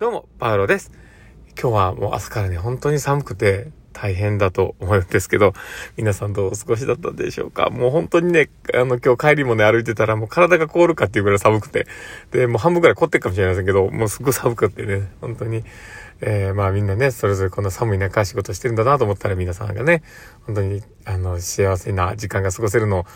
どうも、パウロです。今日はもう朝からね、本当に寒くて大変だと思うんですけど、皆さんどうお過ごしだったでしょうかもう本当にね、あの今日帰りもね、歩いてたらもう体が凍るかっていうぐらい寒くて、で、もう半分ぐらい凍ってるかもしれませんけど、もうすっごい寒くてね、本当に、えー、まあみんなね、それぞれこんな寒い中仕事してるんだなと思ったら皆さんがね、本当に、あの、幸せな時間が過ごせるのを、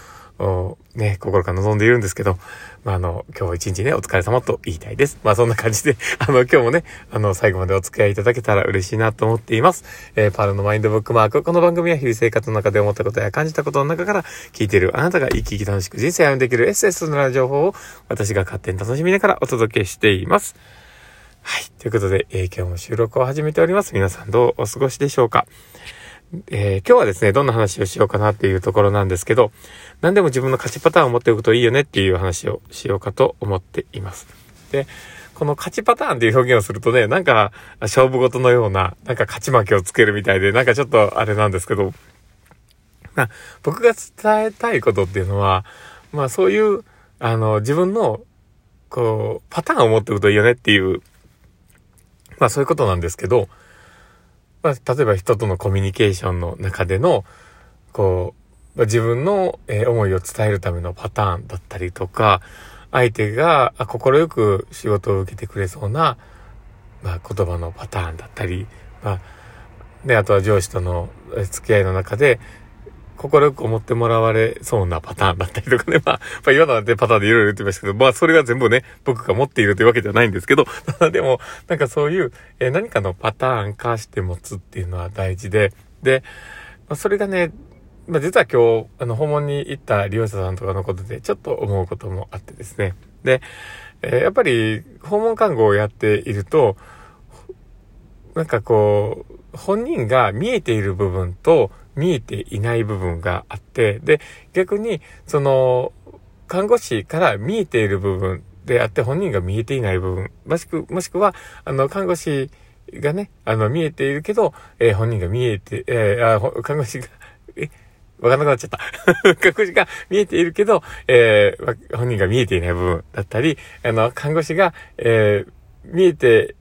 ね、心から望んでいるんですけど、まあ、あの、今日一日ね、お疲れ様と言いたいです。まあ、そんな感じで、あの、今日もね、あの、最後までお付き合いいただけたら嬉しいなと思っています。えー、パルのマインドブックマーク。この番組は日々生活の中で思ったことや感じたことの中から聞いているあなたが生き生き楽しく人生を歩んできる SS の情報を私が勝手に楽しみながらお届けしています。はい。ということで、えー、今日も収録を始めております。皆さんどうお過ごしでしょうかえー、今日はですね、どんな話をしようかなっていうところなんですけど、何でも自分の勝ちパターンを持っておくといいよねっていう話をしようかと思っています。で、この勝ちパターンっていう表現をするとね、なんか勝負事のような、なんか勝ち負けをつけるみたいで、なんかちょっとあれなんですけど、まあ、僕が伝えたいことっていうのは、まあそういう、あの、自分の、こう、パターンを持っておくといいよねっていう、まあそういうことなんですけど、まあ、例えば人とのコミュニケーションの中での、こう、自分の、え思いを伝えるためのパターンだったりとか、相手が快く仕事を受けてくれそうな、まあ、言葉のパターンだったり、まあ、で、あとは上司との付き合いの中で、快く思ってもらわれそうなパターンだったりとかね。まあ、まあ、今のでパターンでいろいろ言ってましたけど、まあ、それが全部ね、僕が持っているというわけではないんですけど、でも、なんかそういう、えー、何かのパターン化して持つっていうのは大事で、で、まあ、それがね、まあ、実は今日、あの、訪問に行った利用者さんとかのことで、ちょっと思うこともあってですね。で、えー、やっぱり、訪問看護をやっていると、なんかこう、本人が見えている部分と、見えていない部分があって、で、逆に、その、看護師から見えている部分であって本人が見えていない部分、もしく、もしくは、あの、看護師がね、あの、見えているけど、えー、本人が見えて、えー、あ、看護師が、え、わかんなくなっちゃった。看護師が見えているけど、えー、本人が見えていない部分だったり、あの、看護師が、えー、見えて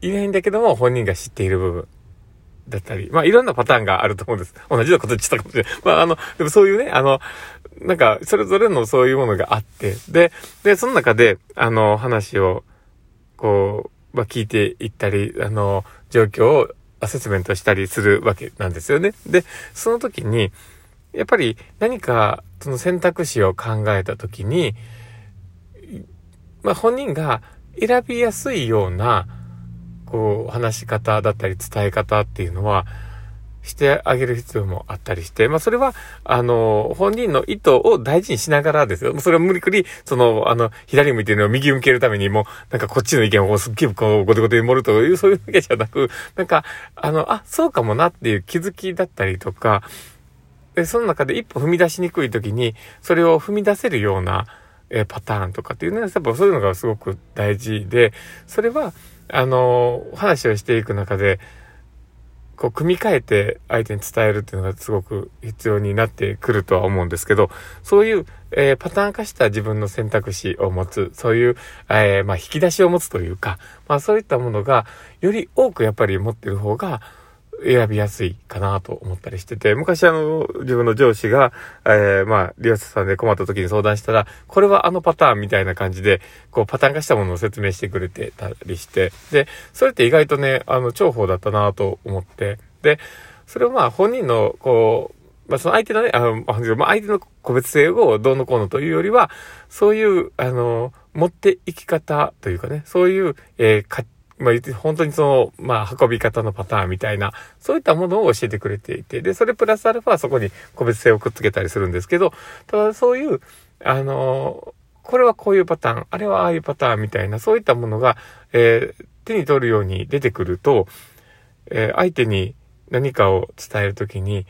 いないんだけども、本人が知っている部分。だったり、まあいろんなパターンがあると思うんです。同じようなこと言ってたかもしれない。まああの、でもそういうね、あの、なんか、それぞれのそういうものがあって、で、で、その中で、あの、話を、こう、まあ聞いていったり、あの、状況をアセスメントしたりするわけなんですよね。で、その時に、やっぱり何か、その選択肢を考えた時に、まあ本人が選びやすいような、こう、話し方だったり伝え方っていうのは、してあげる必要もあったりして、まあそれは、あの、本人の意図を大事にしながらですよ。それは無理くり、その、あの、左向いてるのを右向けるためにも、なんかこっちの意見をすっげえこう、ごてごてに盛るという、そういうわけじゃなく、なんか、あの、あ、そうかもなっていう気づきだったりとか、で、その中で一歩踏み出しにくい時に、それを踏み出せるような、えパターンとかっていうのは、やっぱそういうのがすごく大事で、それは、あの、話をしていく中で、こう、組み替えて相手に伝えるっていうのがすごく必要になってくるとは思うんですけど、そういう、えー、パターン化した自分の選択肢を持つ、そういう、えー、まあ、引き出しを持つというか、まあ、そういったものが、より多くやっぱり持ってる方が、選びやすいかなと思ったりしてて、昔あの、自分の上司が、えー、まあ、利用者さんで困った時に相談したら、これはあのパターンみたいな感じで、こう、パターン化したものを説明してくれてたりして、で、それって意外とね、あの、重宝だったなと思って、で、それをまあ、本人の、こう、まあ、その相手のね、あの、まあ、相手の個別性をどうのこうのというよりは、そういう、あの、持っていき方というかね、そういう、えー、まあ、本当にその、まあ、運び方のパターンみたいな、そういったものを教えてくれていて、で、それプラスアルファはそこに個別性をくっつけたりするんですけど、ただそういう、あのこれはこういうパターン、あれはああいうパターンみたいな、そういったものが、えー、手に取るように出てくると、えー、相手に何かを伝えるときに、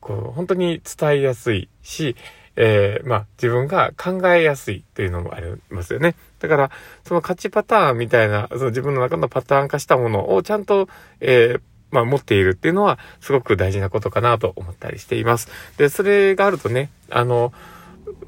こう、本当に伝えやすいし、えー、まあ、自分が考えやすいというのもありますよね。だから、その勝ちパターンみたいな、その自分の中のパターン化したものをちゃんと、えー、まあ、持っているっていうのは、すごく大事なことかなと思ったりしています。で、それがあるとね、あの、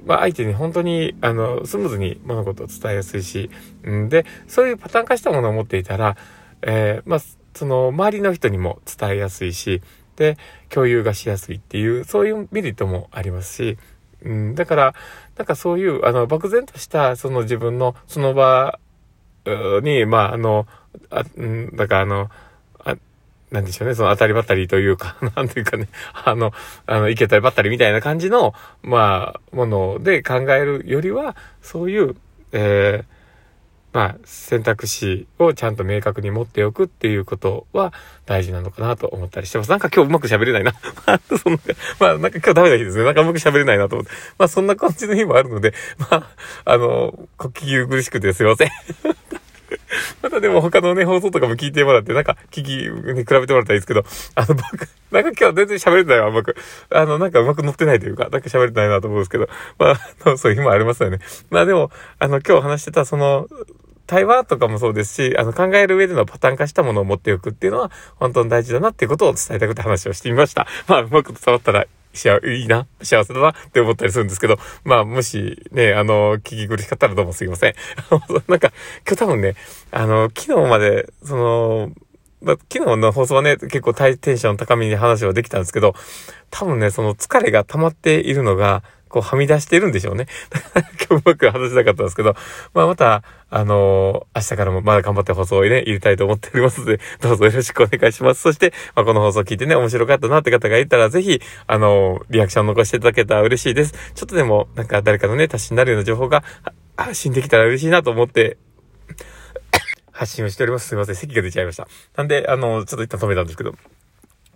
まあ、相手に本当に、あの、スムーズに物事を伝えやすいし、んで、そういうパターン化したものを持っていたら、えー、まあ、その、周りの人にも伝えやすいし、で、共有がしやすいっていう、そういうメリットもありますし、うん、だから、なんかそういう、あの、漠然とした、その自分の、その場に、まあ、あの、あ、うん、だからあの、あ、なんでしょうね、その当たりばったりというか、なんていうかね、あの、あの、いけたりばったりみたいな感じの、まあ、もので考えるよりは、そういう、えー、まあ、選択肢をちゃんと明確に持っておくっていうことは大事なのかなと思ったりしてます。なんか今日うまく喋れないな。そんな、まあ、なんか今日ダメな日ですね。なんかうまく喋れないなと思って。まあ、そんな感じの日もあるので、まあ、あの、呼吸苦しくてすいません。またでも他のね、放送とかも聞いてもらって、なんか聞き、ね、比べてもらったらいいですけど、あの、僕、なんか今日全然喋れてないわ、うまく。あの、なんかうまく乗ってないというか、なんか喋れてないなと思うんですけど、まあ、そういう日もありますよね。まあでも、あの、今日話してた、その、対話とかもそうですし、あの、考える上でのパターン化したものを持っておくっていうのは、本当に大事だなっていうことを伝えたくて話をしてみました。まあ、うまく伝わったら、しあ、いいな、幸せだなって思ったりするんですけど、まあ、もしね、あの、聞き苦しかったらどうもすいません。なんか、今日多分ね、あの、昨日まで、その、まあ、昨日の放送はね、結構テンション高めに話はできたんですけど、多分ね、その疲れが溜まっているのが、こうはみ出してるんでしょうね。今日うまく話せなかったんですけど、まあまた、あのー、明日からもまだ頑張って放送をね、入れたいと思っておりますので、どうぞよろしくお願いします。そして、まあこの放送聞いてね、面白かったなって方がいたら、ぜひ、あのー、リアクション残していただけたら嬉しいです。ちょっとでも、なんか誰かのね、達しになるような情報が発信できたら嬉しいなと思って、発信をしております。すいません。席が出ちゃいました。なんで、あの、ちょっと一旦止めたんですけど、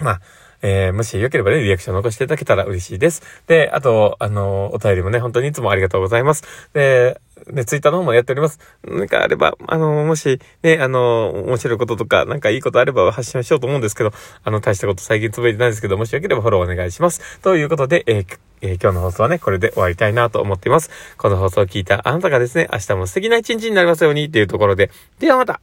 まあ、えー、もしよければね、リアクション残していただけたら嬉しいです。で、あと、あの、お便りもね、本当にいつもありがとうございます。で、ね、ツイッターの方もやっております。なんかあれば、あの、もし、ね、あの、面白いこととか、なんかいいことあれば発信しようと思うんですけど、あの、大したこと最近つぶやいてないですけど、もしよければフォローお願いします。ということで、えーえー、今日の放送はね、これで終わりたいなと思っています。この放送を聞いたあなたがですね、明日も素敵な一日になりますようにっていうところで、ではまた